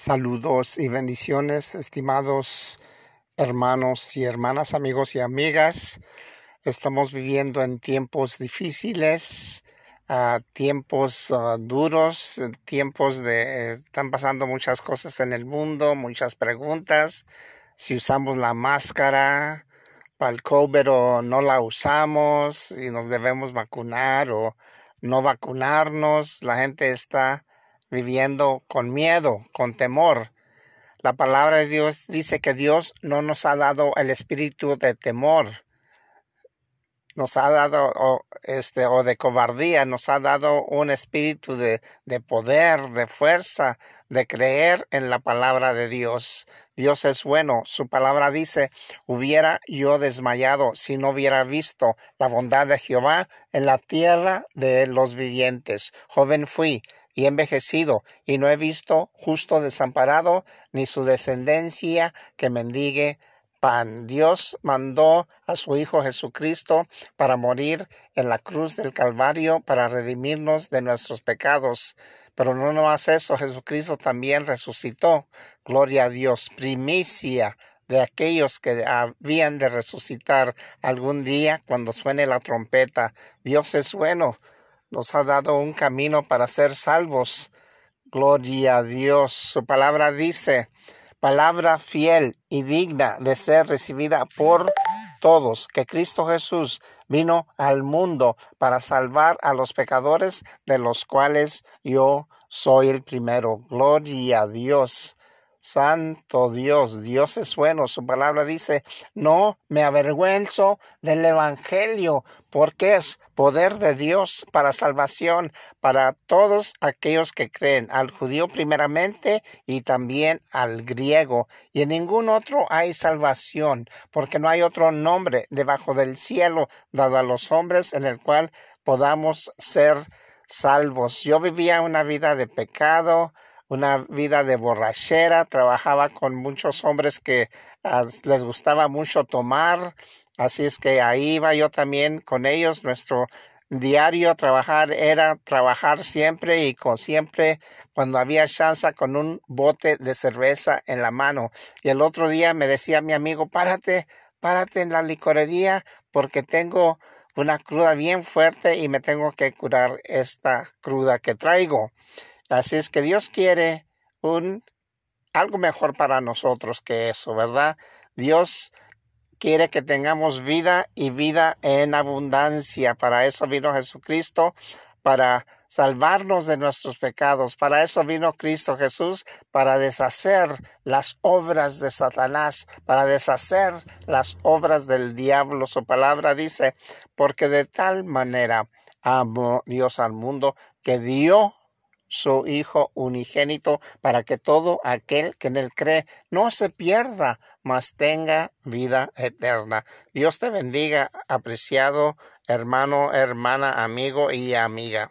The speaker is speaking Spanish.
Saludos y bendiciones, estimados hermanos y hermanas, amigos y amigas. Estamos viviendo en tiempos difíciles, uh, tiempos uh, duros, tiempos de... Están pasando muchas cosas en el mundo, muchas preguntas. Si usamos la máscara para el COVID o no la usamos, y nos debemos vacunar o no vacunarnos. La gente está viviendo con miedo, con temor. La palabra de Dios dice que Dios no nos ha dado el espíritu de temor, nos ha dado o, este o de cobardía, nos ha dado un espíritu de, de poder, de fuerza, de creer en la palabra de Dios. Dios es bueno. Su palabra dice, hubiera yo desmayado si no hubiera visto la bondad de Jehová en la tierra de los vivientes. Joven fui y envejecido, y no he visto justo desamparado, ni su descendencia que mendigue pan. Dios mandó a su Hijo Jesucristo para morir en la cruz del Calvario para redimirnos de nuestros pecados. Pero no más eso, Jesucristo también resucitó. Gloria a Dios, primicia de aquellos que habían de resucitar algún día cuando suene la trompeta. Dios es bueno nos ha dado un camino para ser salvos. Gloria a Dios. Su palabra dice, palabra fiel y digna de ser recibida por todos, que Cristo Jesús vino al mundo para salvar a los pecadores, de los cuales yo soy el primero. Gloria a Dios. Santo Dios, Dios es bueno. Su palabra dice, no me avergüenzo del Evangelio, porque es poder de Dios para salvación para todos aquellos que creen, al judío primeramente y también al griego. Y en ningún otro hay salvación, porque no hay otro nombre debajo del cielo dado a los hombres en el cual podamos ser salvos. Yo vivía una vida de pecado, una vida de borrachera, trabajaba con muchos hombres que ah, les gustaba mucho tomar, así es que ahí iba yo también con ellos, nuestro diario trabajar era trabajar siempre y con siempre cuando había chance con un bote de cerveza en la mano. Y el otro día me decía mi amigo, párate, párate en la licorería porque tengo una cruda bien fuerte y me tengo que curar esta cruda que traigo. Así es que Dios quiere un algo mejor para nosotros que eso, ¿verdad? Dios quiere que tengamos vida y vida en abundancia. Para eso vino Jesucristo, para salvarnos de nuestros pecados. Para eso vino Cristo Jesús, para deshacer las obras de Satanás, para deshacer las obras del diablo. Su palabra dice, porque de tal manera amó Dios al mundo que dio su Hijo unigénito, para que todo aquel que en él cree no se pierda, mas tenga vida eterna. Dios te bendiga, apreciado hermano, hermana, amigo y amiga.